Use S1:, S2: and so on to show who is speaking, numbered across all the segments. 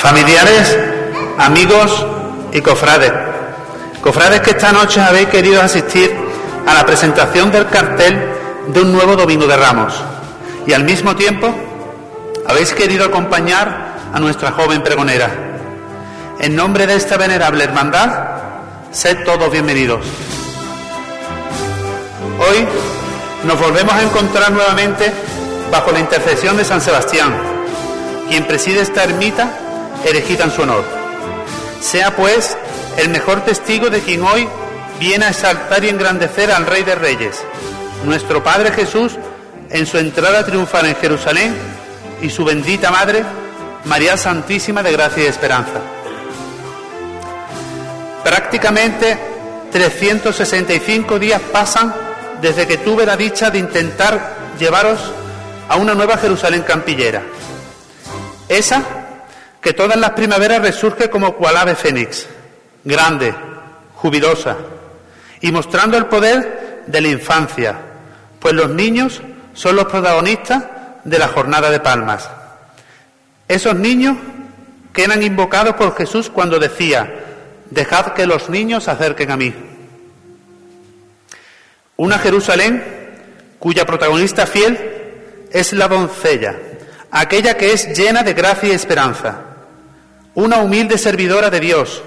S1: familiares, amigos y cofrades. Cofrades que esta noche habéis querido asistir a la presentación del cartel de un nuevo Domingo de Ramos y al mismo tiempo habéis querido acompañar a nuestra joven pregonera. En nombre de esta venerable hermandad, sed todos bienvenidos. Hoy nos volvemos a encontrar nuevamente bajo la intercesión de San Sebastián, quien preside esta ermita erigida en su honor. Sea pues el mejor testigo de quien hoy viene a exaltar y engrandecer al Rey de Reyes, nuestro Padre Jesús, en su entrada triunfal en Jerusalén y su bendita Madre, María Santísima de Gracia y Esperanza. Prácticamente 365 días pasan desde que tuve la dicha de intentar llevaros a una nueva Jerusalén campillera. Esa que todas las primaveras resurge como cual ave fénix, grande, jubilosa, y mostrando el poder de la infancia, pues los niños son los protagonistas de la jornada de palmas. Esos niños que eran invocados por Jesús cuando decía, dejad que los niños se acerquen a mí. Una Jerusalén cuya protagonista fiel es la doncella, aquella que es llena de gracia y esperanza, una humilde servidora de Dios,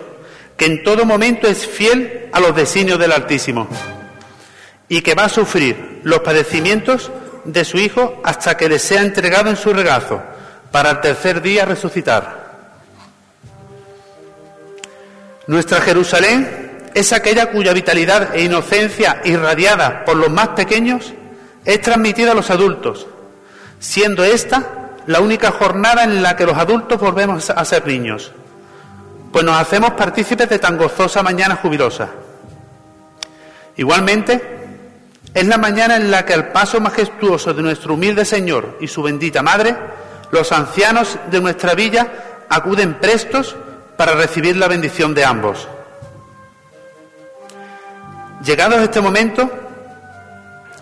S1: que en todo momento es fiel a los designios del Altísimo y que va a sufrir los padecimientos de su Hijo hasta que le sea entregado en su regazo para el tercer día resucitar. Nuestra Jerusalén es aquella cuya vitalidad e inocencia irradiada por los más pequeños es transmitida a los adultos, siendo esta la única jornada en la que los adultos volvemos a ser niños, pues nos hacemos partícipes de tan gozosa mañana jubilosa. Igualmente, es la mañana en la que al paso majestuoso de nuestro humilde Señor y su bendita Madre, los ancianos de nuestra villa acuden prestos para recibir la bendición de ambos. Llegados este momento,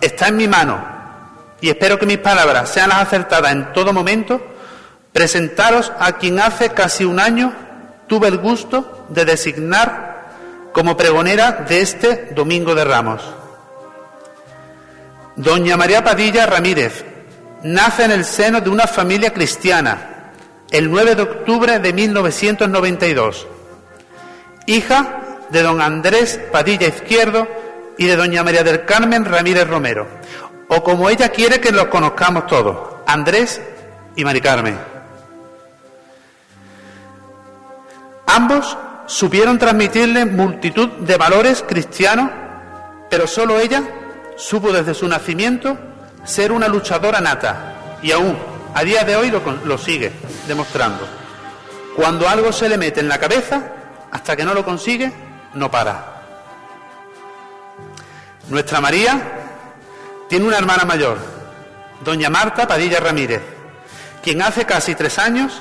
S1: está en mi mano y espero que mis palabras sean las acertadas en todo momento, presentaros a quien hace casi un año tuve el gusto de designar como pregonera de este Domingo de Ramos. Doña María Padilla Ramírez nace en el seno de una familia cristiana el 9 de octubre de 1992, hija de don Andrés Padilla Izquierdo y de doña María del Carmen Ramírez Romero o como ella quiere que los conozcamos todos, Andrés y Mari Carmen. Ambos supieron transmitirle multitud de valores cristianos, pero solo ella supo desde su nacimiento ser una luchadora nata y aún a día de hoy lo, lo sigue demostrando. Cuando algo se le mete en la cabeza, hasta que no lo consigue, no para. Nuestra María tiene una hermana mayor, doña Marta Padilla Ramírez, quien hace casi tres años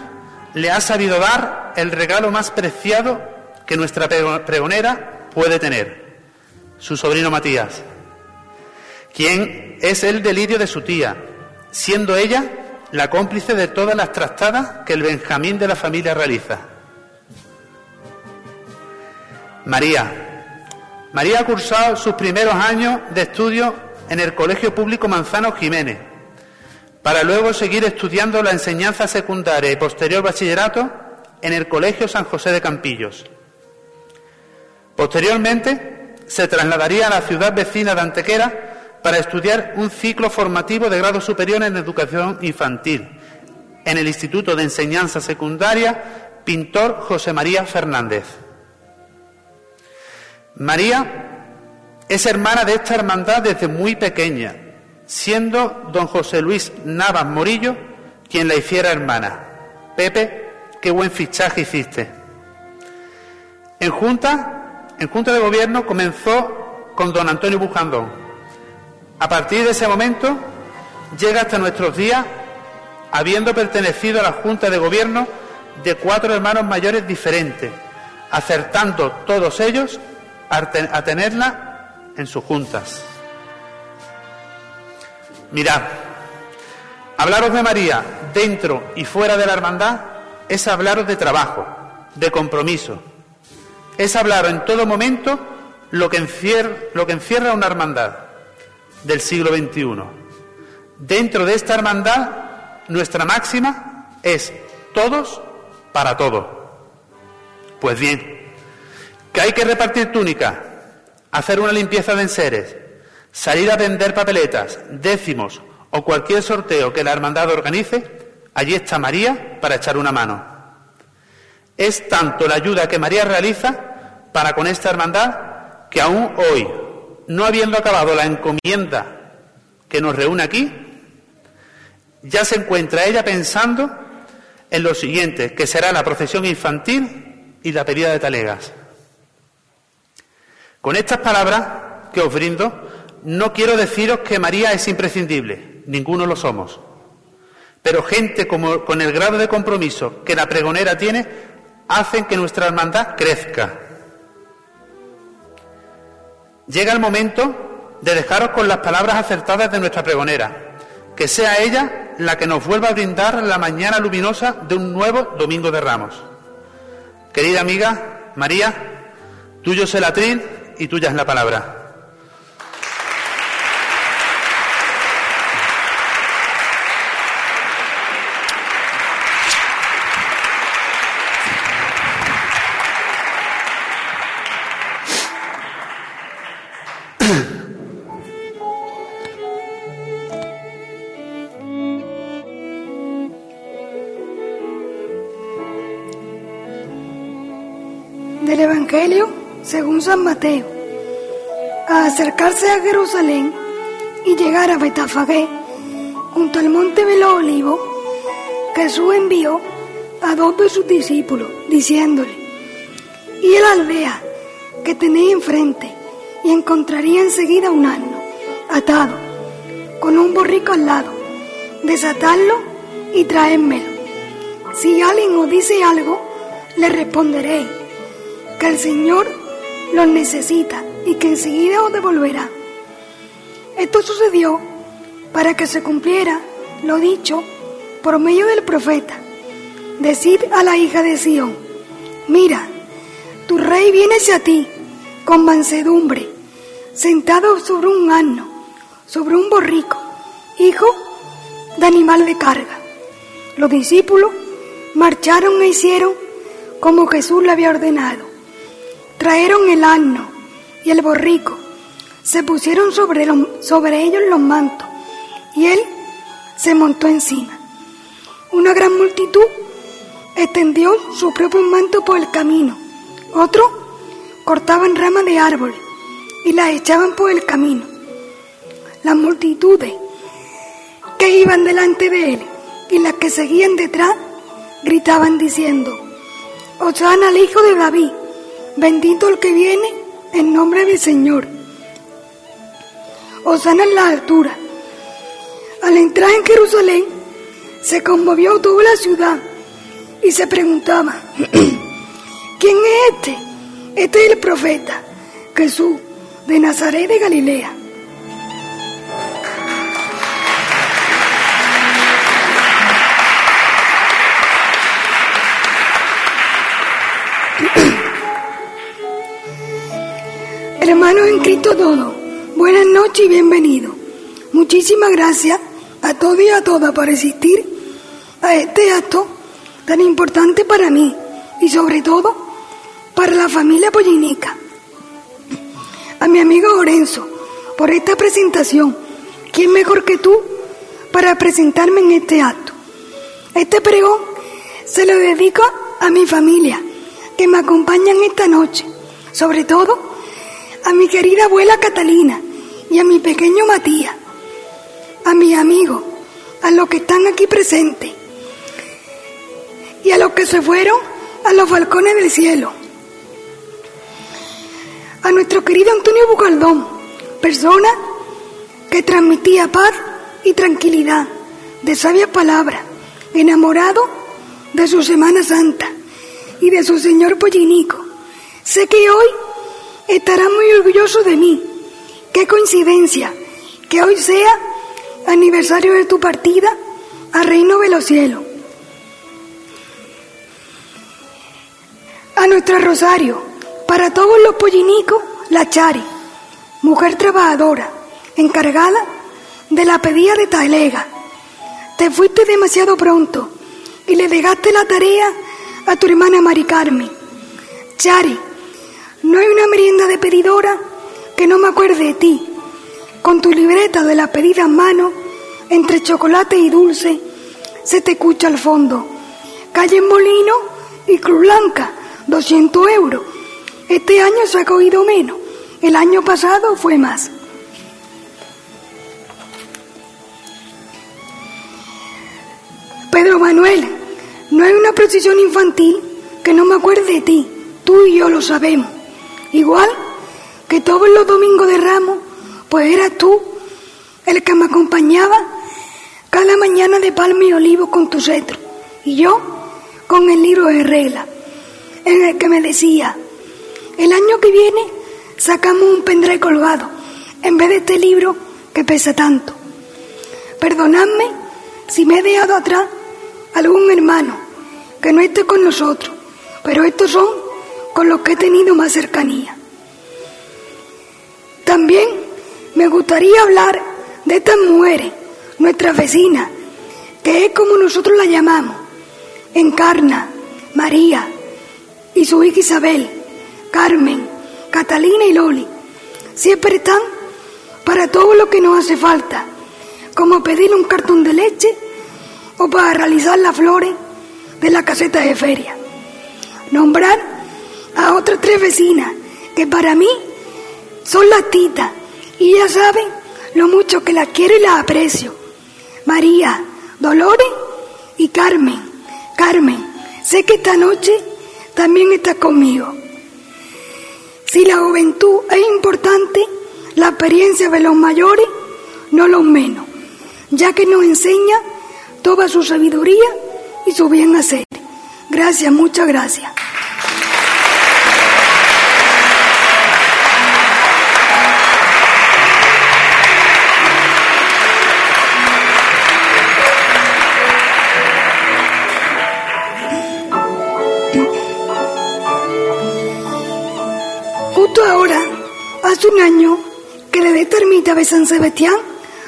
S1: le ha sabido dar el regalo más preciado que nuestra pregonera puede tener, su sobrino Matías, quien es el delirio de su tía, siendo ella la cómplice de todas las trastadas que el Benjamín de la familia realiza. María. María ha cursado sus primeros años de estudio en el Colegio Público Manzano Jiménez, para luego seguir estudiando la enseñanza secundaria y posterior bachillerato en el Colegio San José de Campillos. Posteriormente se trasladaría a la ciudad vecina de Antequera para estudiar un ciclo formativo de grado superior en educación infantil en el Instituto de Enseñanza Secundaria Pintor José María Fernández. María es hermana de esta hermandad desde muy pequeña, siendo don José Luis Navas Morillo quien la hiciera hermana. Pepe, qué buen fichaje hiciste. En Junta, en Junta de Gobierno comenzó con don Antonio Bujandón. A partir de ese momento llega hasta nuestros días habiendo pertenecido a la Junta de Gobierno de cuatro hermanos mayores diferentes, acertando todos ellos a tenerla en sus juntas. Mirad, hablaros de María dentro y fuera de la hermandad es hablaros de trabajo, de compromiso. Es hablaros en todo momento lo que encierra, lo que encierra una hermandad del siglo XXI. Dentro de esta hermandad, nuestra máxima es todos para todos. Pues bien, que hay que repartir túnicas, hacer una limpieza de enseres, salir a vender papeletas, décimos o cualquier sorteo que la hermandad organice, allí está María para echar una mano. Es tanto la ayuda que María realiza para con esta hermandad que aún hoy, no habiendo acabado la encomienda que nos reúne aquí, ya se encuentra ella pensando en lo siguiente, que será la procesión infantil y la pedida de talegas. Con estas palabras que os brindo, no quiero deciros que María es imprescindible, ninguno lo somos. Pero gente como, con el grado de compromiso que la pregonera tiene, hacen que nuestra hermandad crezca. Llega el momento de dejaros con las palabras acertadas de nuestra pregonera, que sea ella la que nos vuelva a brindar la mañana luminosa de un nuevo Domingo de Ramos. Querida amiga María, tuyo es el atril y tuya es la palabra.
S2: San Mateo. A acercarse a Jerusalén y llegar a Betafagé, junto al monte de los olivos, Jesús envió a dos de sus discípulos, diciéndole, y la aldea que tenéis enfrente, y encontraría enseguida un asno atado, con un borrico al lado, desatadlo y traédmelo. Si alguien os dice algo, le responderéis que el Señor los necesita y que enseguida os devolverá. Esto sucedió para que se cumpliera lo dicho por medio del profeta. Decid a la hija de Sión, mira, tu rey viene hacia ti con mansedumbre, sentado sobre un asno, sobre un borrico, hijo de animal de carga. Los discípulos marcharon e hicieron como Jesús le había ordenado. Trajeron el asno y el borrico, se pusieron sobre, ellos los mantos y él se montó encima. Una gran multitud extendió su propio manto por el camino. Otros cortaban ramas de árbol y las echaban por el camino. Las multitudes que iban delante de él y las que seguían detrás gritaban diciendo, Osana al Hijo de David, Bendito el que viene en nombre del Señor. Osana en la altura. Al entrar en Jerusalén, se conmovió toda la ciudad y se preguntaba, ¿quién es este? Este es el profeta Jesús de Nazaret de Galilea. Hermanos en Cristo todo, buenas noches y bienvenidos. Muchísimas gracias a todos y a todas por asistir a este acto tan importante para mí y sobre todo para la familia Pollinica. A mi amigo Lorenzo por esta presentación. ¿Quién mejor que tú para presentarme en este acto? Este pregón se lo dedico a mi familia que me acompañan esta noche, sobre todo a mi querida abuela Catalina y a mi pequeño Matías, a mis amigos, a los que están aquí presentes y a los que se fueron a los balcones del cielo. A nuestro querido Antonio Bucaldón, persona que transmitía paz y tranquilidad, de sabias palabras, enamorado de su Semana Santa y de su Señor Pollinico. Sé que hoy estará muy orgulloso de mí. Qué coincidencia que hoy sea aniversario de tu partida al reino de los cielos. nuestra Rosario, para todos los pollinicos, la Chari, mujer trabajadora, encargada de la pedida de Talega. Te fuiste demasiado pronto y le dejaste la tarea a tu hermana Mari Carmen. Chari, no hay una merienda de pedidora que no me acuerde de ti. Con tu libreta de la pedida en mano, entre chocolate y dulce, se te escucha al fondo. Calle Molino y Cruz Blanca, 200 euros. Este año se ha cogido menos. El año pasado fue más. Pedro Manuel, no hay una procesión infantil que no me acuerde de ti. Tú y yo lo sabemos. Igual que todos los domingos de ramos, pues eras tú el que me acompañaba cada mañana de palma y olivo con tu cetro. Y yo con el libro de regla, en el que me decía, el año que viene sacamos un pendré colgado, en vez de este libro que pesa tanto. Perdonadme si me he dejado atrás algún hermano que no esté con nosotros, pero estos son con los que he tenido más cercanía. También me gustaría hablar de estas mujeres, nuestras vecinas, que es como nosotros la llamamos, Encarna, María y su hija Isabel, Carmen, Catalina y Loli. Siempre están para todo lo que nos hace falta, como pedir un cartón de leche o para realizar las flores de la caseta de feria. Nombrar a otras tres vecinas que para mí son las titas y ya saben lo mucho que las quiero y las aprecio. María, Dolores y Carmen. Carmen, sé que esta noche también estás conmigo. Si la juventud es importante, la experiencia de los mayores no los menos, ya que nos enseña toda su sabiduría y su bien hacer. Gracias, muchas gracias. Justo ahora, hace un año, que le dé ermita de San Sebastián,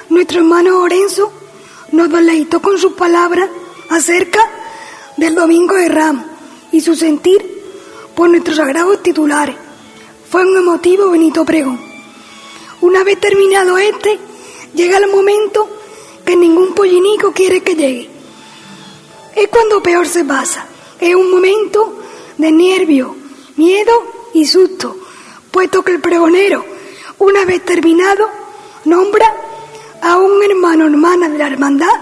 S2: nuestro hermano Lorenzo nos deleitó con sus palabras acerca del Domingo de Ramos y su sentir por nuestros sagrados titulares. Fue un emotivo Benito Pregón. Una vez terminado este, llega el momento que ningún pollinico quiere que llegue. Es cuando peor se pasa. Es un momento de nervio, miedo y susto, puesto que el pregonero, una vez terminado, nombra a un hermano o hermana de la hermandad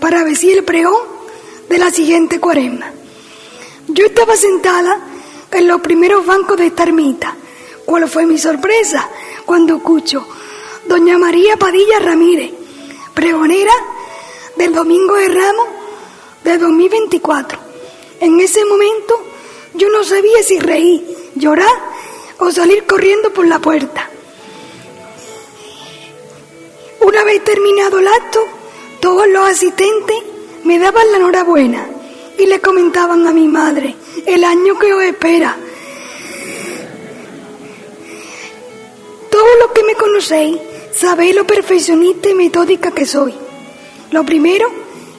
S2: para vestir el pregón de la siguiente cuaresma. Yo estaba sentada en los primeros bancos de esta ermita. ¿Cuál fue mi sorpresa cuando escucho Doña María Padilla Ramírez, pregonera del Domingo de Ramos de 2024? En ese momento yo no sabía si reír, llorar o salir corriendo por la puerta. Una vez terminado el acto, todos los asistentes me daban la enhorabuena y le comentaban a mi madre el año que os espera. Todos los que me conocéis sabéis lo perfeccionista y metódica que soy. Lo primero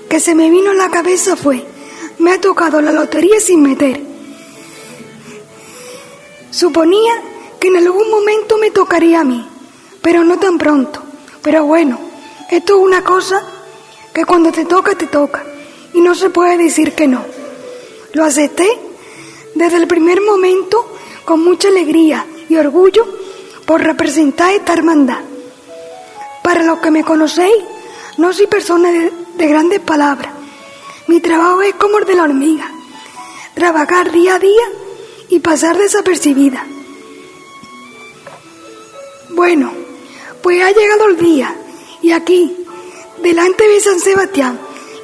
S2: que se me vino a la cabeza fue, me ha tocado la lotería sin meter. Suponía que en algún momento me tocaría a mí, pero no tan pronto. Pero bueno, esto es una cosa que cuando te toca, te toca. Y no se puede decir que no. Lo acepté desde el primer momento con mucha alegría y orgullo por representar esta hermandad. Para los que me conocéis, no soy persona de, de grandes palabras. Mi trabajo es como el de la hormiga. Trabajar día a día y pasar desapercibida. Bueno, pues ha llegado el día y aquí, delante de San Sebastián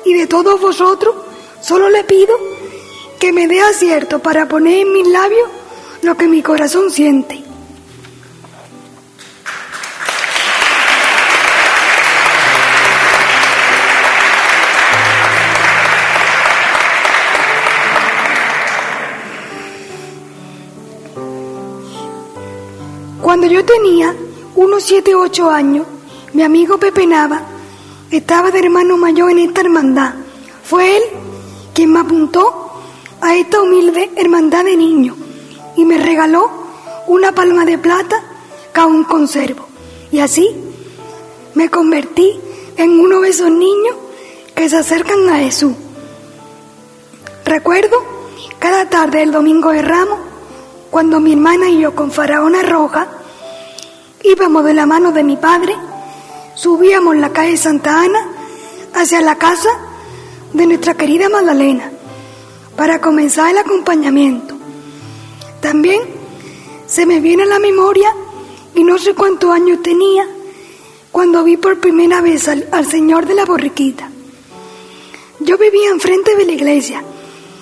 S2: y de todos vosotros, solo le pido que me dé acierto para poner en mis labios lo que mi corazón siente. Cuando yo tenía unos 7 o 8 años, mi amigo Pepe Nava estaba de hermano mayor en esta hermandad. Fue él quien me apuntó a esta humilde hermandad de niños y me regaló una palma de plata que aún conservo. Y así me convertí en uno de esos niños que se acercan a Jesús. Recuerdo cada tarde del domingo de Ramos, cuando mi hermana y yo con Faraona Roja íbamos de la mano de mi padre, subíamos la calle Santa Ana hacia la casa de nuestra querida Magdalena para comenzar el acompañamiento. También se me viene a la memoria, y no sé cuántos años tenía, cuando vi por primera vez al, Señor de la borriquita. Yo vivía enfrente de la iglesia.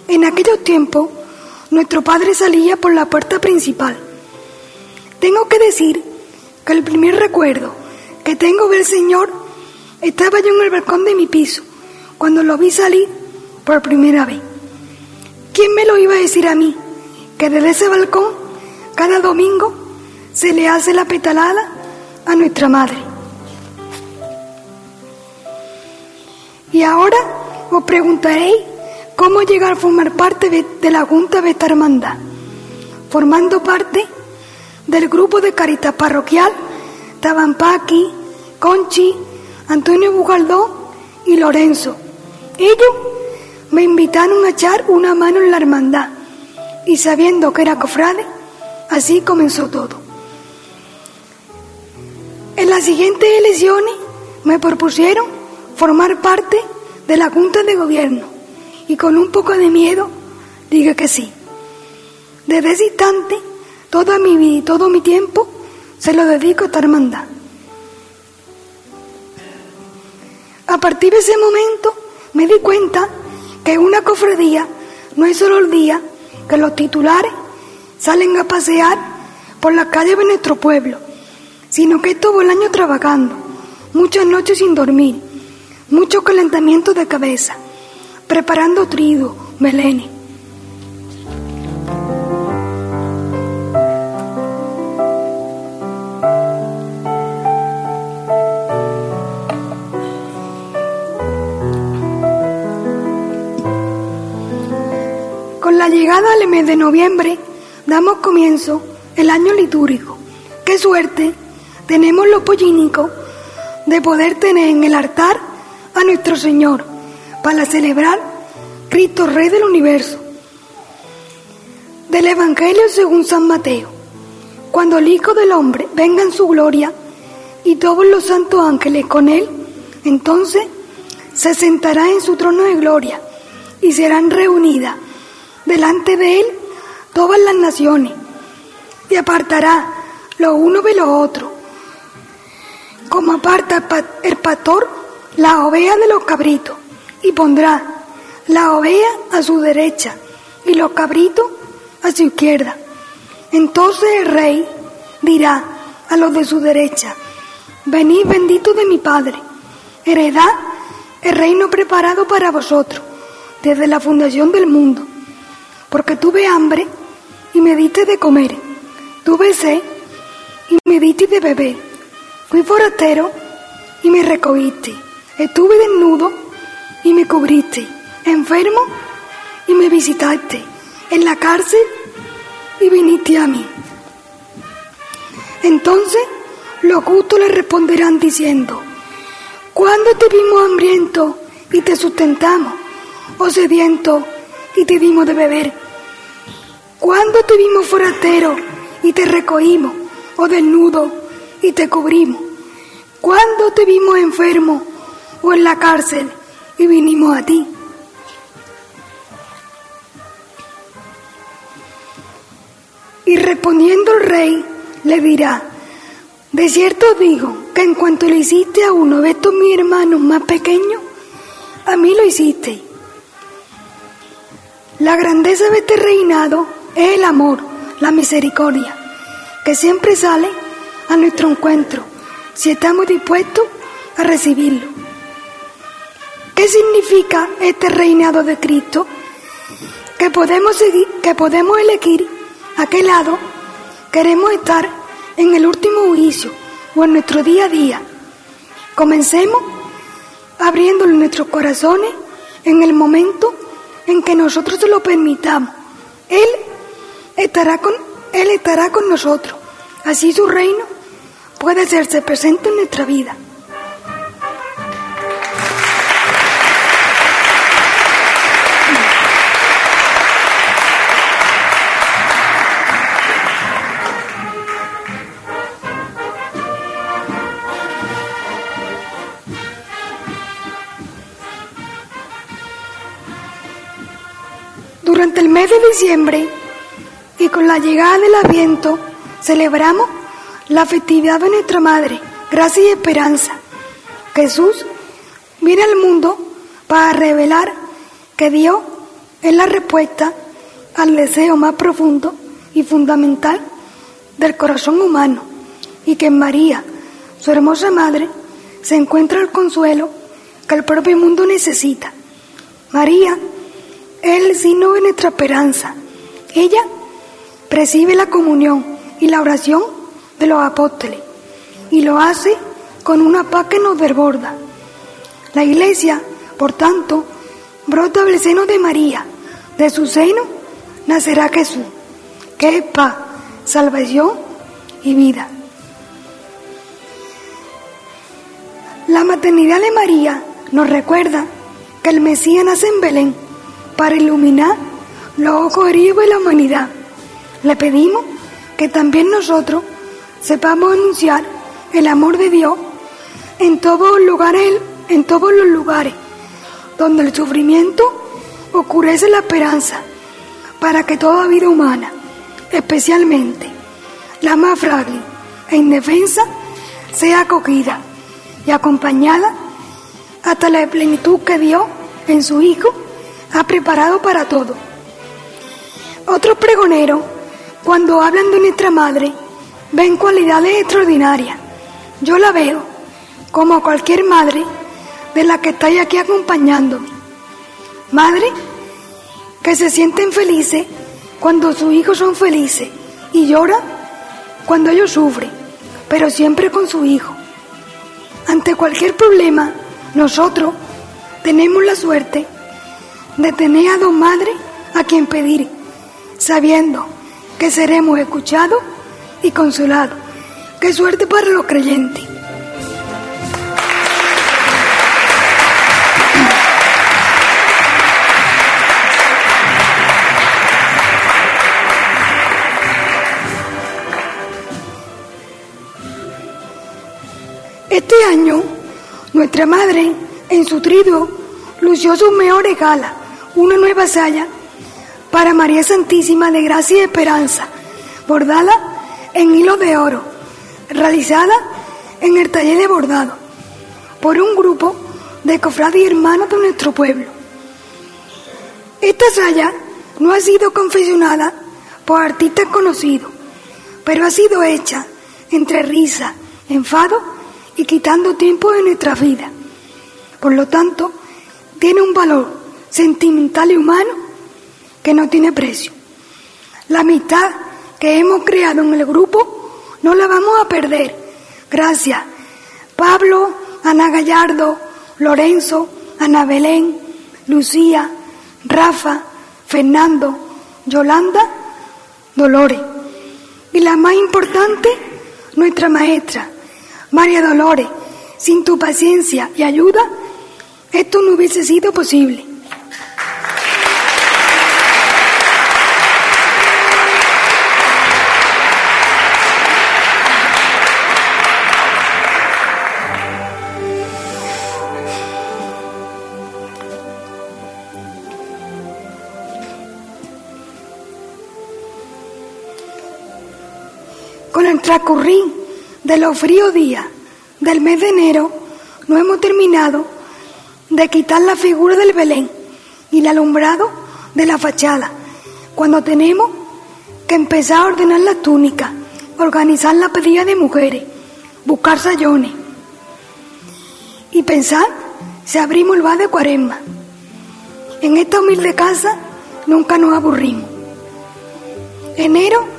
S2: En aquellos tiempos, nuestro padre salía por la puerta principal. Tengo que decir el primer recuerdo que tengo del Señor estaba yo en el balcón de mi piso, cuando lo vi salir por primera vez. ¿Quién me lo iba a decir a mí? Que desde ese balcón, cada domingo, se le hace la petalada a nuestra madre. Y ahora os preguntaréis cómo llegar a formar parte de, la Junta de esta hermandad. Formando parte del grupo de Caritas Parroquial, Tabampaqui, Conchi, Antonio Bujaldó y Lorenzo. Ellos me invitaron a echar una mano en la hermandad y sabiendo que era cofrade, así comenzó todo. En las siguientes elecciones me propusieron formar parte de la Junta de Gobierno y con un poco de miedo dije que sí. Desde ese instante, toda mi vida y todo mi tiempo se lo dedico a esta hermandad. A partir de ese momento me di cuenta que una cofradía no es solo el día que los titulares salen a pasear por la calle de nuestro pueblo, sino que es todo el año trabajando, muchas noches sin dormir, mucho calentamiento de cabeza, preparando trigo, melenes. La llegada al mes de noviembre damos comienzo el año litúrgico. Qué suerte tenemos los pollínicos de poder tener en el altar a nuestro Señor para celebrar Cristo Rey del Universo. Del Evangelio según San Mateo. Cuando el Hijo del Hombre venga en su gloria y todos los santos ángeles con él, entonces se sentará en su trono de gloria y serán reunidas delante de él todas las naciones y apartará lo uno de lo otro, como aparta el pastor la oveja de los cabritos, y pondrá la oveja a su derecha y los cabritos a su izquierda. Entonces el rey dirá a los de su derecha, venid bendito de mi Padre, heredad el reino preparado para vosotros desde la fundación del mundo porque tuve hambre y me diste de comer, tuve sed y me diste de beber, fui forastero y me recogiste, estuve desnudo y me cubriste, enfermo y me visitaste, en la cárcel y viniste a mí. Entonces los justos le responderán diciendo, ¿cuándo te vimos hambriento y te sustentamos? ¿O sediento y te dimos de beber? ¿Cuándo te vimos forastero y te recogimos? ¿O desnudo y te cubrimos? ¿Cuándo te vimos enfermo o en la cárcel y vinimos a ti? Y respondiendo el rey le dirá, de cierto digo que en cuanto le hiciste a uno de estos mis hermanos más pequeños, a mí lo hiciste. La grandeza de este reinado es el amor, la misericordia, que siempre sale a nuestro encuentro si estamos dispuestos a recibirlo. ¿Qué significa este reinado de Cristo? Que podemos seguir, que podemos elegir a qué lado queremos estar en el último juicio o en nuestro día a día. Comencemos abriéndole nuestros corazones en el momento en que nosotros lo permitamos. Él estará con, Él estará con nosotros. Así su reino puede hacerse presente en nuestra vida. Diciembre y con la llegada del Adviento celebramos la festividad de nuestra Madre, Gracia y Esperanza. Jesús viene al mundo para revelar que Dios es la respuesta al deseo más profundo y fundamental del corazón humano y que en María, su hermosa Madre, se encuentra el consuelo que el propio mundo necesita. María es el signo de nuestra esperanza. Ella recibe la comunión y la oración de los apóstoles y lo hace con una paz que nos desborda. La iglesia, por tanto, brota del seno de María. De su seno nacerá Jesús, que es paz, salvación y vida. La maternidad de María nos recuerda que el Mesías nace en Belén para iluminar los ojos heridos de la humanidad. Le pedimos que también nosotros sepamos anunciar el amor de Dios en todos los lugares, en todos los lugares donde el sufrimiento ocurrece la esperanza, para que toda vida humana, especialmente la más frágil e indefensa, sea acogida y acompañada hasta la plenitud que Dios en su Hijo ha preparado para todo. Otros pregoneros, cuando hablan de nuestra madre, ven cualidades extraordinarias. Yo la veo como cualquier madre de la que estáis aquí acompañándome. Madre que se sienten felices cuando sus hijos son felices y llora cuando ellos sufren, pero siempre con su hijo. Ante cualquier problema, nosotros tenemos la suerte de tener a dos madres a quien pedir, sabiendo que seremos escuchados y consolados. Qué suerte para los creyentes. Este año, nuestra madre, en su trido, lució sus mejores galas una nueva saya para María Santísima de Gracia y Esperanza, bordada en hilo de oro, realizada en el taller de bordado por un grupo de cofrades y hermanos de nuestro pueblo. Esta saya no ha sido confeccionada por artistas conocidos, pero ha sido hecha entre risa, enfado y quitando tiempo de nuestra vida. Por lo tanto, tiene un valor sentimental y humano que no tiene precio. La amistad que hemos creado en el grupo no la vamos a perder. Gracias. Pablo, Ana Gallardo, Lorenzo, Ana Belén, Lucía, Rafa, Fernando, Yolanda, Dolores. Y la más importante, nuestra maestra, María Dolores. Sin tu paciencia y ayuda, esto no hubiese sido posible. Transcurrir de los fríos días del mes de enero, no hemos terminado de quitar la figura del Belén y el alumbrado de la fachada, cuando tenemos que empezar a ordenar las túnicas, organizar la pedida de mujeres, buscar sayones y pensar si abrimos el bar de cuaresma. En esta humilde casa nunca nos aburrimos. Enero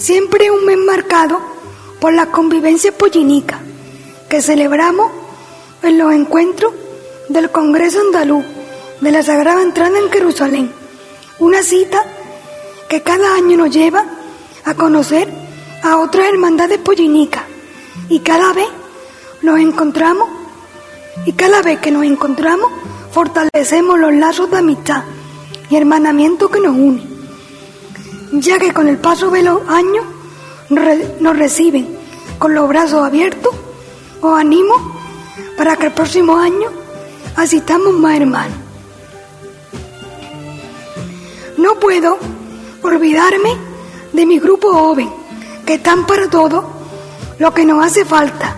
S2: siempre un mes marcado por la convivencia pollinica que celebramos en los encuentros del Congreso Andaluz de la Sagrada Entrada en Jerusalén. Una cita que cada año nos lleva a conocer a otras hermandades pollinicas y cada vez nos encontramos y cada vez que nos encontramos fortalecemos los lazos de amistad y hermanamiento que nos unen, ya que con el paso de los años nos reciben con los brazos abiertos, os animo para que el próximo año asistamos más hermanos. No puedo olvidarme de mi grupo joven, que están para todo lo que nos hace falta.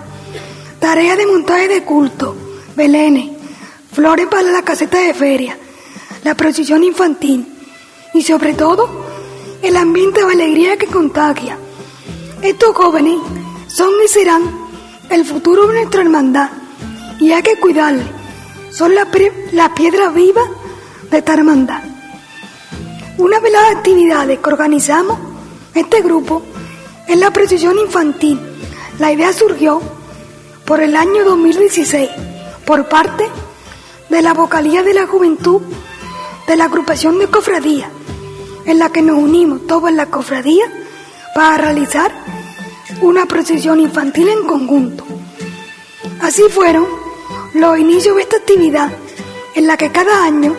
S2: Tarea de montaje de culto, belenes, flores para la caseta de feria, la procesión infantil y sobre todo el ambiente de alegría que contagia. Estos jóvenes son y serán el futuro de nuestra hermandad y hay que cuidarles. Son la, la piedra viva de esta hermandad. Una de las actividades que organizamos este grupo es la precisión infantil. La idea surgió por el año 2016 por parte de la vocalía de la juventud de la agrupación de cofradía, en la que nos unimos todos en la cofradía para realizar una procesión infantil en conjunto. Así fueron los inicios de esta actividad en la que cada año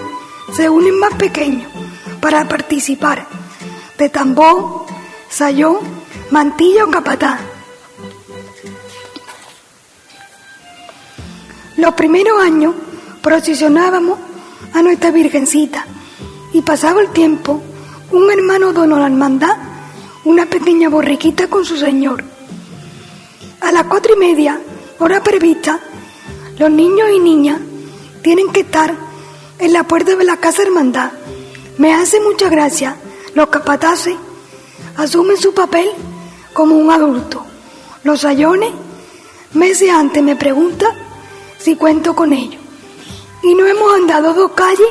S2: se unen más pequeños para participar de tambor, sayón, mantilla o capataz. Los primeros años procesionábamos a nuestra Virgencita y pasaba el tiempo, un hermano donó la hermandad una pequeña borriquita con su señor. A las cuatro y media, hora prevista, los niños y niñas tienen que estar en la puerta de la casa hermandad me hace mucha gracia los capataces asumen su papel como un adulto. Los sayones, meses antes me preguntan si cuento con ellos. Y no hemos andado dos calles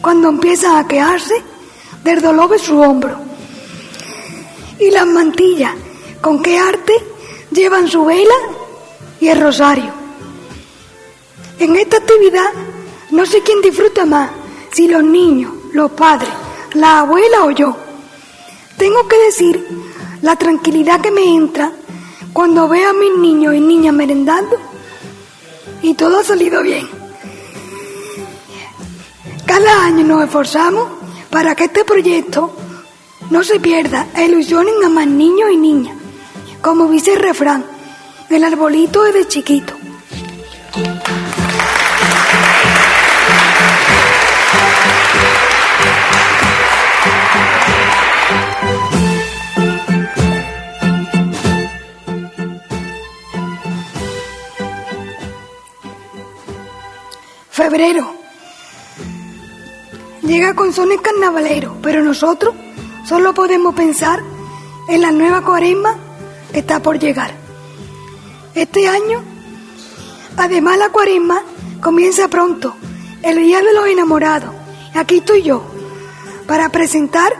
S2: cuando empiezan a quejarse del dolor su hombro. Y las mantillas, con qué arte llevan su vela y el rosario. En esta actividad no sé quién disfruta más, si los niños los padres, la abuela o yo. Tengo que decir la tranquilidad que me entra cuando veo a mis niños y niñas merendando y todo ha salido bien. Cada año nos esforzamos para que este proyecto no se pierda e ilusionen a más niños y niñas. Como dice el refrán, el arbolito es de chiquito. Febrero. Llega con sones carnavaleros, pero nosotros solo podemos pensar en la nueva cuaresma que está por llegar. Este año, además la cuaresma comienza pronto, el Día de los Enamorados. Aquí estoy yo, para presentar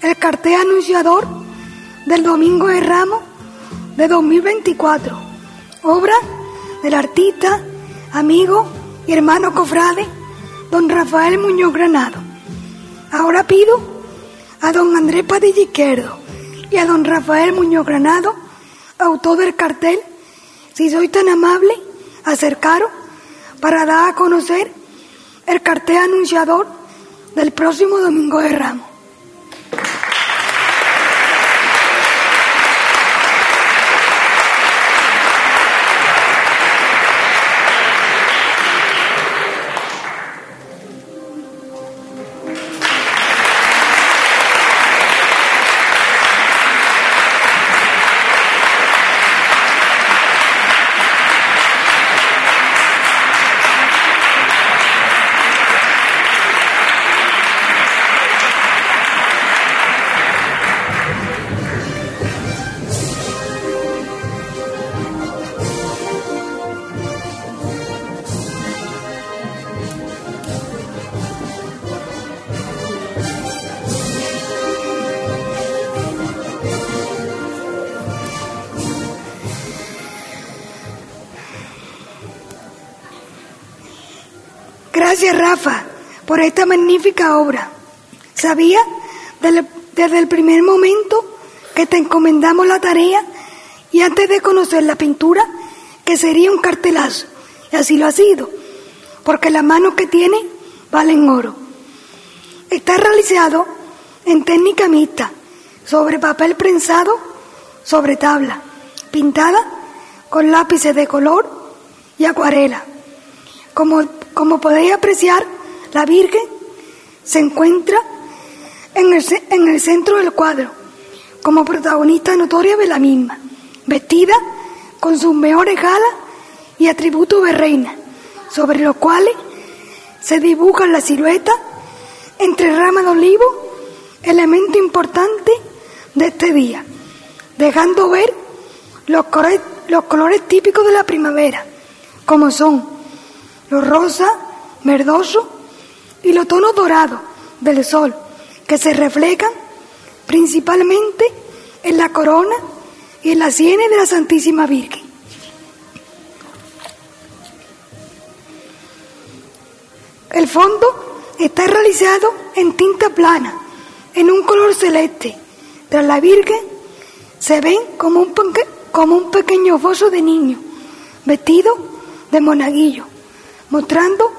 S2: el cartel anunciador del Domingo de Ramos de 2024, obra del artista, amigo y hermano cofrade, don Rafael Muñoz Granado. Ahora pido a don Andrés Padilla Izquierdo y a don Rafael Muñoz Granado, autor del cartel, si soy tan amable, acercaros para dar a conocer el cartel anunciador del próximo Domingo de Ramos. Por esta magnífica obra. Sabía desde el primer momento que te encomendamos la tarea y antes de conocer la pintura que sería un cartelazo. Y así lo ha sido, porque las manos que tiene valen oro. Está realizado en técnica mixta, sobre papel prensado, sobre tabla, pintada con lápices de color y acuarela. Como, como podéis apreciar, la Virgen se encuentra en el, en el centro del cuadro, como protagonista notoria de la misma, vestida con sus mejores galas y atributos de reina, sobre los cuales se dibuja la silueta entre ramas de olivo, elemento importante de este día, dejando ver los colores, los colores típicos de la primavera, como son los rosa, verdoso y los tonos dorados del sol, que se reflejan principalmente en la corona y en la sienes de la Santísima Virgen. El fondo está realizado en tinta plana, en un color celeste. Tras la Virgen se ven como un, como un pequeño foso de niño, vestido de monaguillo, mostrando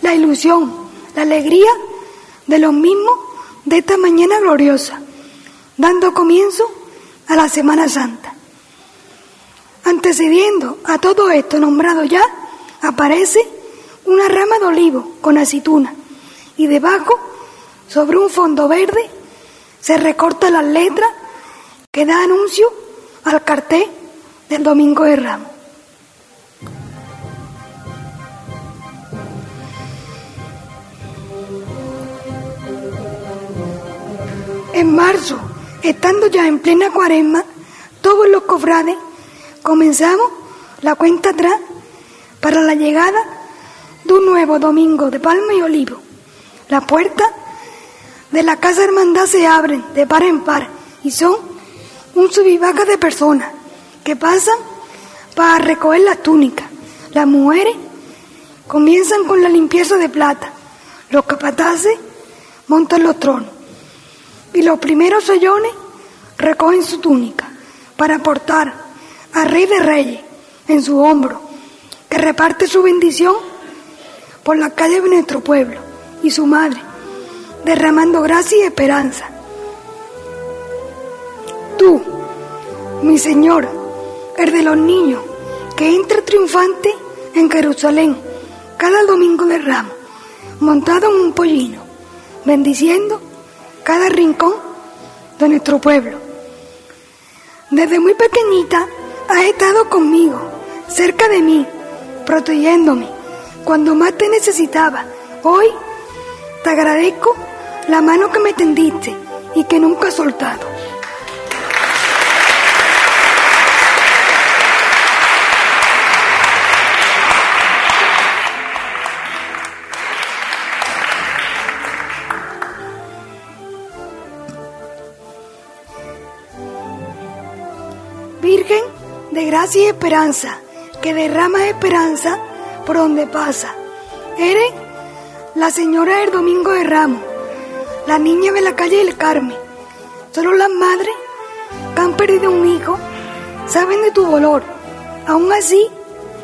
S2: la ilusión, la alegría de los mismos de esta mañana gloriosa, dando comienzo a la Semana Santa. Antecediendo a todo esto nombrado ya, aparece una rama de olivo con aceituna y debajo, sobre un fondo verde, se recorta las letras que da anuncio al cartel del Domingo de Ramos. En marzo, estando ya en plena cuaresma, todos los cofrades comenzamos la cuenta atrás para la llegada de un nuevo domingo de palma y olivo. Las puertas de la casa hermandad se abren de par en par y son un subivaca de personas que pasan para recoger las túnicas. Las mujeres comienzan con la limpieza de plata, los capataces montan los tronos y los primeros sellones recogen su túnica para portar al Rey de Reyes en su hombro, que reparte su bendición por la calle de nuestro pueblo y su madre, derramando gracia y esperanza. Tú, mi Señor, el de los niños, que entra triunfante en Jerusalén cada domingo de ramo, montado en un pollino, bendiciendo cada rincón de nuestro pueblo. Desde muy pequeñita has estado conmigo, cerca de mí, protegiéndome cuando más te necesitaba. Hoy te agradezco la mano que me tendiste y que nunca has soltado. Virgen de gracia y esperanza, que derrama esperanza por donde pasa. Eres la señora del Domingo de Ramos, la niña de la calle del Carmen. Solo las madres que han perdido un hijo saben de tu dolor. Aún así,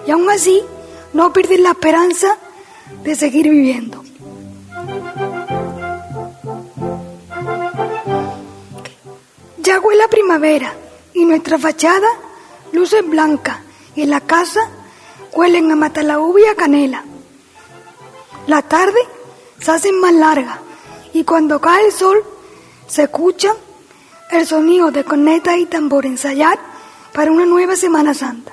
S2: y aún así, no pierdes la esperanza de seguir viviendo. Ya huele la primavera y nuestra fachada luces blancas y en la casa huelen a matalaúba y a canela. La tarde se hacen más largas y cuando cae el sol se escucha el sonido de corneta y tambor ensayar para una nueva Semana Santa.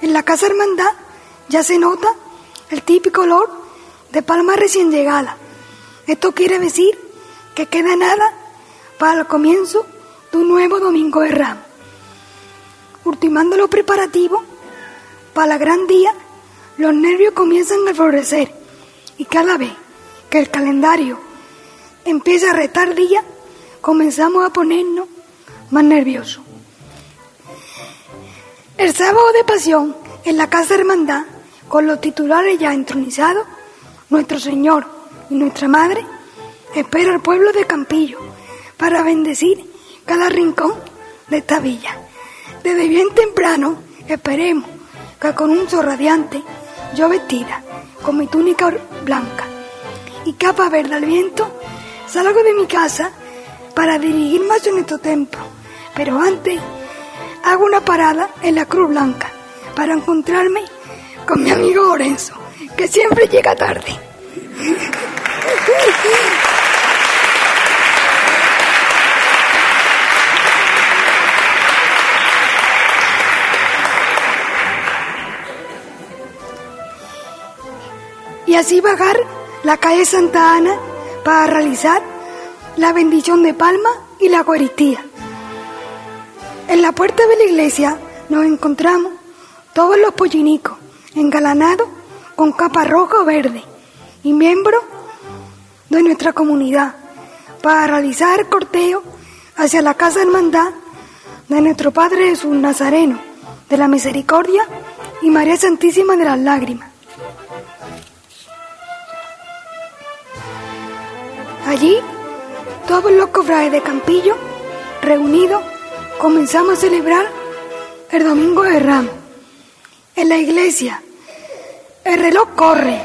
S2: En la casa hermandad ya se nota el típico olor de palma recién llegada. Esto quiere decir que queda nada para el comienzo de un nuevo domingo de Ramos. Ultimando los preparativos para el gran día, los nervios comienzan a florecer y cada vez que el calendario empieza a retar día, comenzamos a ponernos más nerviosos. El sábado de pasión en la casa hermandad con los titulares ya entronizados, nuestro Señor y nuestra Madre espera al pueblo de Campillo para bendecir cada rincón de esta villa. Desde bien temprano esperemos que con un sol radiante, yo vestida con mi túnica blanca y capa verde al viento, salgo de mi casa para dirigirme hacia nuestro templo. Pero antes hago una parada en la Cruz Blanca para encontrarme con mi amigo Lorenzo, que siempre llega tarde. Así bajar la calle Santa Ana para realizar la bendición de Palma y la Eucaristía. En la puerta de la iglesia nos encontramos todos los pollinicos engalanados con capa roja o verde y miembros de nuestra comunidad para realizar el corteo hacia la casa hermandad de nuestro Padre Jesús Nazareno de la Misericordia y María Santísima de las Lágrimas. Allí, todos los cofrades de Campillo, reunidos, comenzamos a celebrar el Domingo de Ramos. En la iglesia, el reloj corre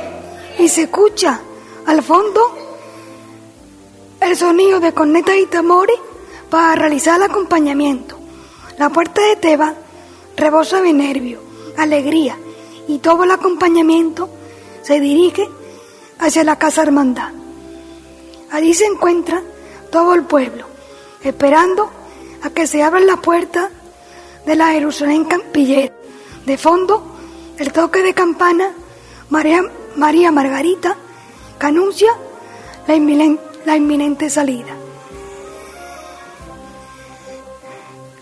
S2: y se escucha al fondo el sonido de cornetas y tambores para realizar el acompañamiento. La puerta de Teba rebosa de nervio, alegría y todo el acompañamiento se dirige hacia la casa hermandad. Allí se encuentra todo el pueblo, esperando a que se abran las puertas de la Jerusalén Campillera. De fondo, el toque de campana María, María Margarita que anuncia la inminente, la inminente salida.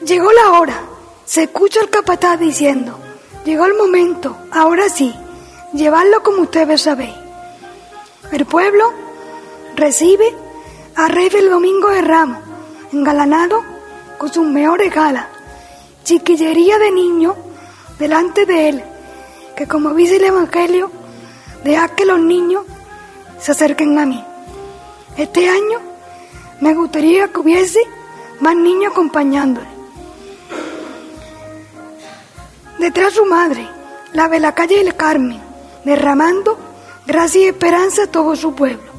S2: Llegó la hora, se escucha el capataz diciendo, llegó el momento, ahora sí, llevarlo como ustedes sabéis. El pueblo recibe a Rey del Domingo de Ramos, engalanado con sus mejores galas, chiquillería de niño delante de él, que como dice el Evangelio, deja que los niños se acerquen a mí. Este año me gustaría que hubiese más niños acompañándole. Detrás su madre, la de la calle del Carmen, derramando gracia y esperanza a todo su pueblo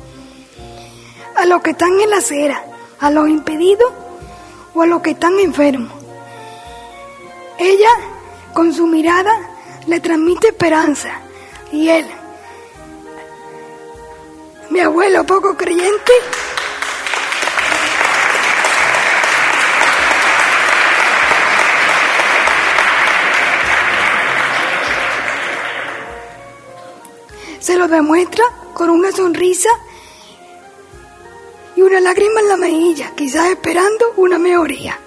S2: a los que están en la acera, a los impedidos o a los que están enfermos. Ella, con su mirada, le transmite esperanza y él, mi abuelo poco creyente, se lo demuestra con una sonrisa y una lágrima en la mejilla, quizás esperando una mejoría.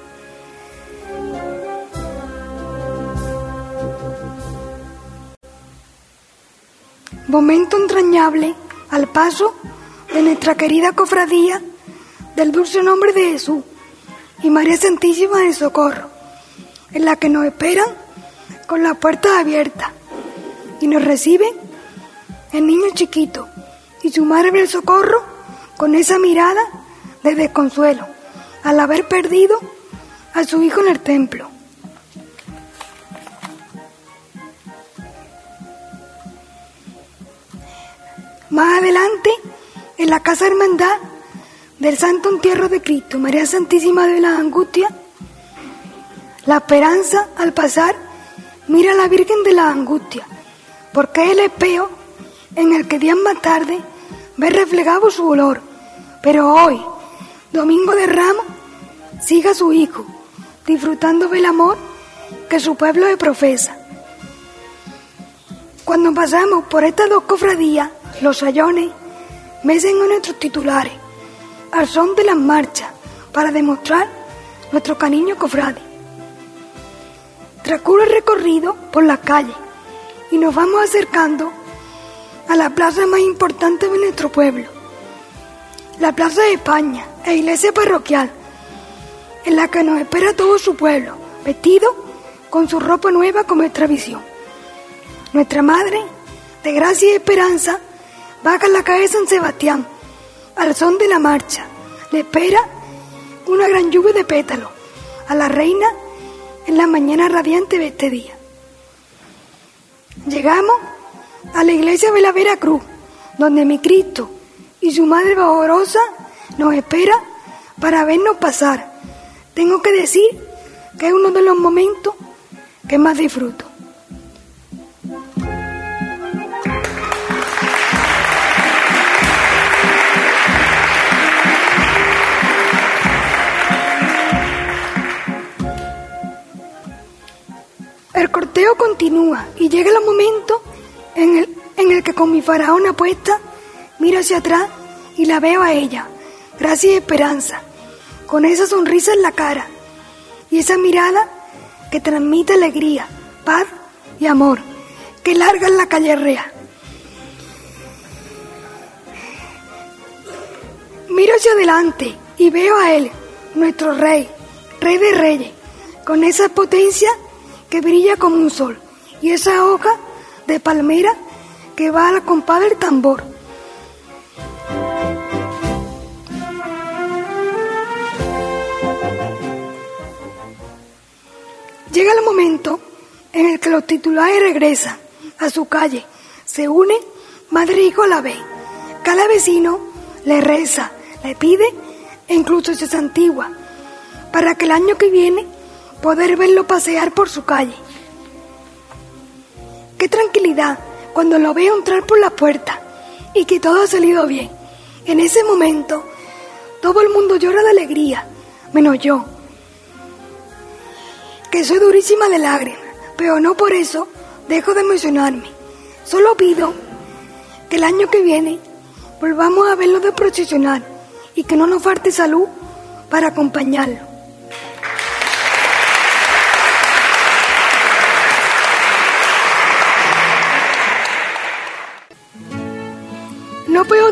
S2: Momento entrañable al paso de nuestra querida cofradía del dulce nombre de Jesús y María Santísima de Socorro, en la que nos esperan con las puertas abiertas y nos reciben el niño chiquito y su madre del socorro con esa mirada de desconsuelo al haber perdido a su hijo en el templo. Más adelante, en la casa hermandad del Santo Entierro de Cristo, María Santísima de la Angustia, la esperanza al pasar mira a la Virgen de la Angustia, porque es el espejo en el que días más tarde ve reflejado su olor. Pero hoy, domingo de Ramos, siga su hijo, disfrutando del amor que su pueblo le profesa. Cuando pasamos por estas dos cofradías, los sayones mecen a nuestros titulares, al son de las marchas, para demostrar nuestro cariño cofrade. Transcurre el recorrido por las calles y nos vamos acercando a la plaza más importante de nuestro pueblo, la Plaza de España e iglesia parroquial, en la que nos espera todo su pueblo, vestido con su ropa nueva como nuestra visión. Nuestra madre de gracia y esperanza, baja la calle San Sebastián, al son de la marcha. Le espera una gran lluvia de pétalos a la reina en la mañana radiante de este día. Llegamos a la iglesia de la Veracruz, donde mi Cristo y su Madre Valorosa nos espera para vernos pasar. Tengo que decir que es uno de los momentos que más disfruto. El corteo continúa y llega el momento en el, que con mi faraona puesta miro hacia atrás y la veo a ella, gracia y esperanza, con esa sonrisa en la cara y esa mirada que transmite alegría, paz y amor, que larga la calle rea. Miro hacia adelante y veo a él, nuestro rey, rey de reyes, con esa potencia que brilla como un sol y esa hoja de palmera que va al compás del tambor. Llega el momento en el que los titulares regresan a su calle, se unen madre e hijo a la vez. Cada vecino le reza, le pide e incluso se santigua para que el año que viene poder verlo pasear por su calle. Qué tranquilidad cuando lo veo entrar por la puerta y que todo ha salido bien. En ese momento, todo el mundo llora de alegría, menos yo, que soy durísima de lágrimas, pero no por eso dejo de emocionarme. Solo pido que el año que viene volvamos a verlo de procesionar y que no nos falte salud para acompañarlo.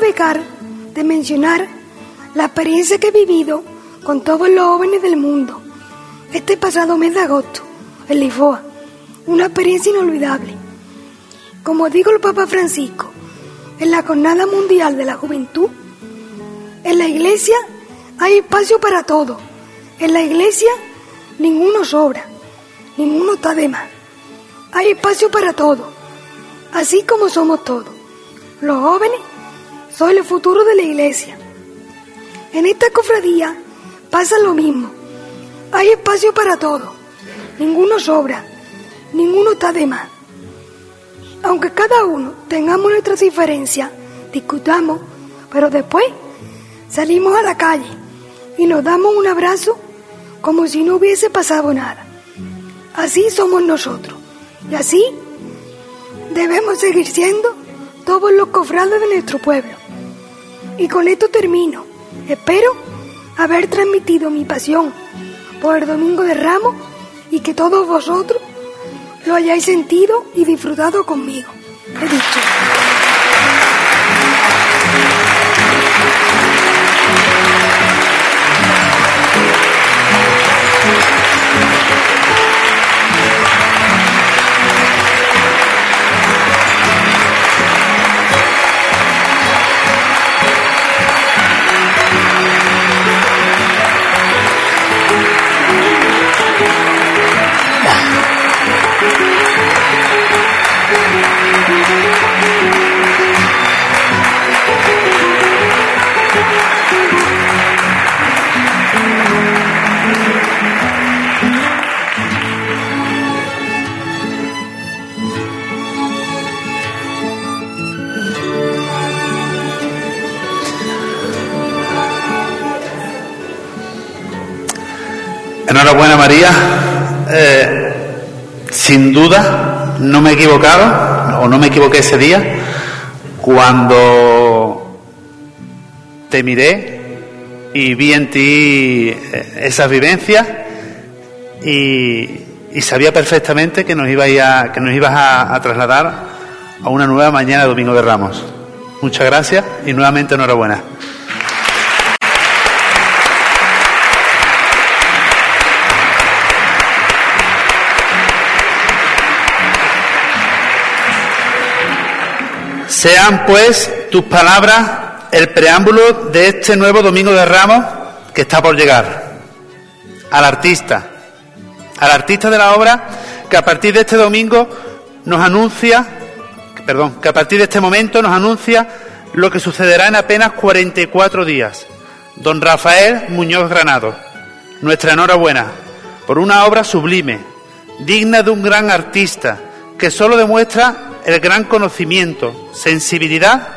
S2: De mencionar la experiencia que he vivido con todos los jóvenes del mundo este pasado mes de agosto en Lisboa. Una experiencia inolvidable. Como dijo el Papa Francisco, en la Jornada Mundial de la Juventud, en la iglesia hay espacio para todo. En la iglesia ninguno sobra, ninguno está de más. Hay espacio para todo, así como somos todos. Los jóvenes son el futuro de la iglesia. En esta cofradía pasa lo mismo. Hay espacio para todo. Ninguno sobra, ninguno está de más. Aunque cada uno tengamos nuestras diferencias, discutamos, pero después salimos a la calle y nos damos un abrazo como si no hubiese pasado nada. Así somos nosotros y así debemos seguir siendo todos los cofrades de nuestro pueblo. Y con esto termino. Espero haber transmitido mi pasión por el Domingo de Ramos y que todos vosotros lo hayáis sentido y disfrutado conmigo. He dicho.
S1: María. Eh, sin duda no me he equivocado o no me equivoqué ese día cuando te miré y vi en ti eh, esas vivencias y, sabía perfectamente que nos ibas a, que nos ibas a, trasladar a una nueva mañana Domingo de Ramos. Muchas gracias y nuevamente enhorabuena. Sean pues tus palabras el preámbulo de este nuevo Domingo de Ramos que está por llegar. Al artista, al artista de la obra que a partir de este domingo nos anuncia, perdón, que a partir de este momento nos anuncia lo que sucederá en apenas 44 días. Don Rafael Muñoz Granado, nuestra enhorabuena por una obra sublime, digna de un gran artista, que solo demuestra el gran conocimiento, sensibilidad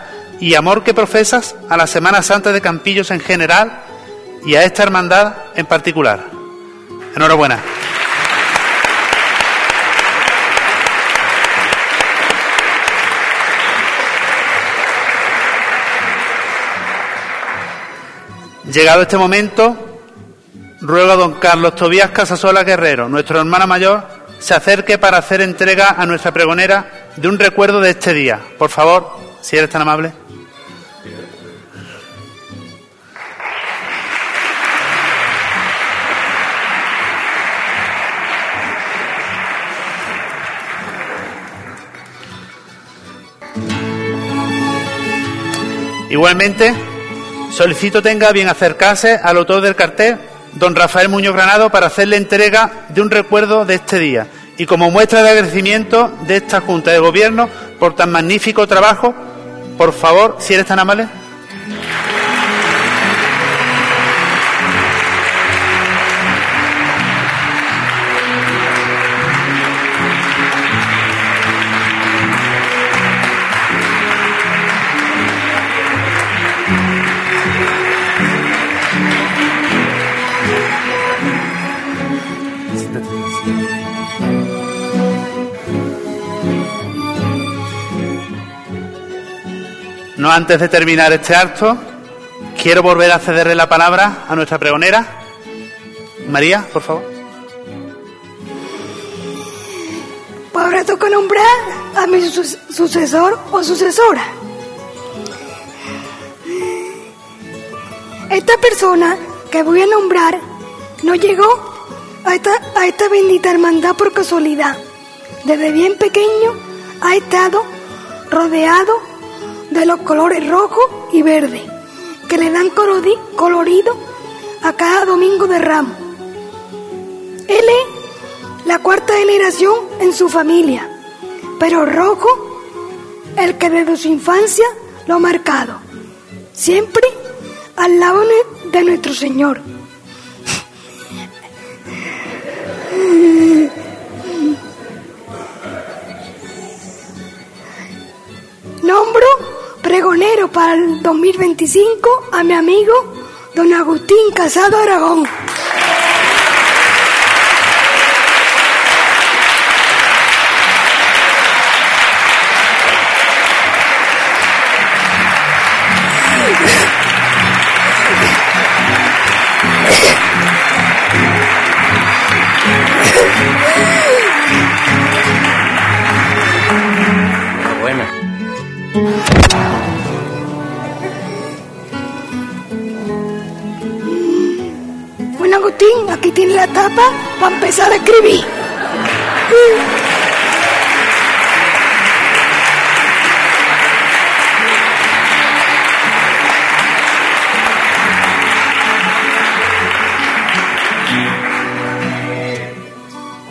S1: y amor que profesas a la Semana Santa de Campillos en general y a esta hermandad en particular. Enhorabuena. Llegado este momento, ruego a don Carlos Tobías Casasola Guerrero, nuestro hermano mayor, se acerque para hacer entrega a nuestra pregonera de un recuerdo de este día. Por favor, si eres tan amable. Igualmente, solicito tenga bien acercarse al autor del cartel, don Rafael Muñoz Granado, para hacerle entrega de un recuerdo de este día y como muestra de agradecimiento de esta Junta de Gobierno por tan magnífico trabajo, por favor, si eres tan amable. Antes de terminar este acto, quiero volver a cederle la palabra a nuestra pregonera. María, por favor.
S2: Pues ahora toca nombrar a mi sucesor o sucesora. Esta persona que voy a nombrar no llegó a esta, a esta bendita hermandad por casualidad. Desde bien pequeño ha estado rodeado de los colores rojo y verde, que le dan colorido a cada domingo de ramo. Él es la cuarta generación en su familia, pero rojo, el que desde su infancia lo ha marcado, siempre al lado de nuestro Señor. Nombro pregonero para el 2025 a mi amigo don Agustín Casado Aragón. tiene la tapa para empezar a escribir.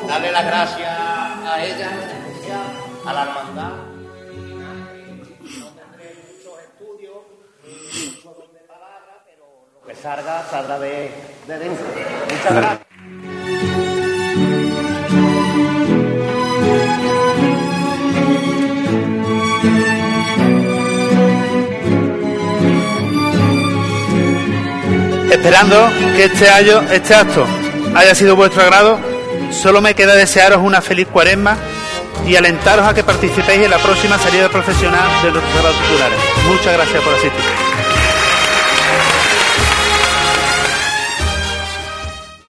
S3: Darle las gracias a ella, a la hermandad. No tendré muchos estudios, muchos de palabras, pero lo que salga, saldrá de de dentro. Muchas gracias.
S1: Esperando que este año, este acto haya sido vuestro agrado, solo me queda desearos una feliz cuaresma y alentaros a que participéis en la próxima salida profesional de los titulares. Muchas gracias por asistir.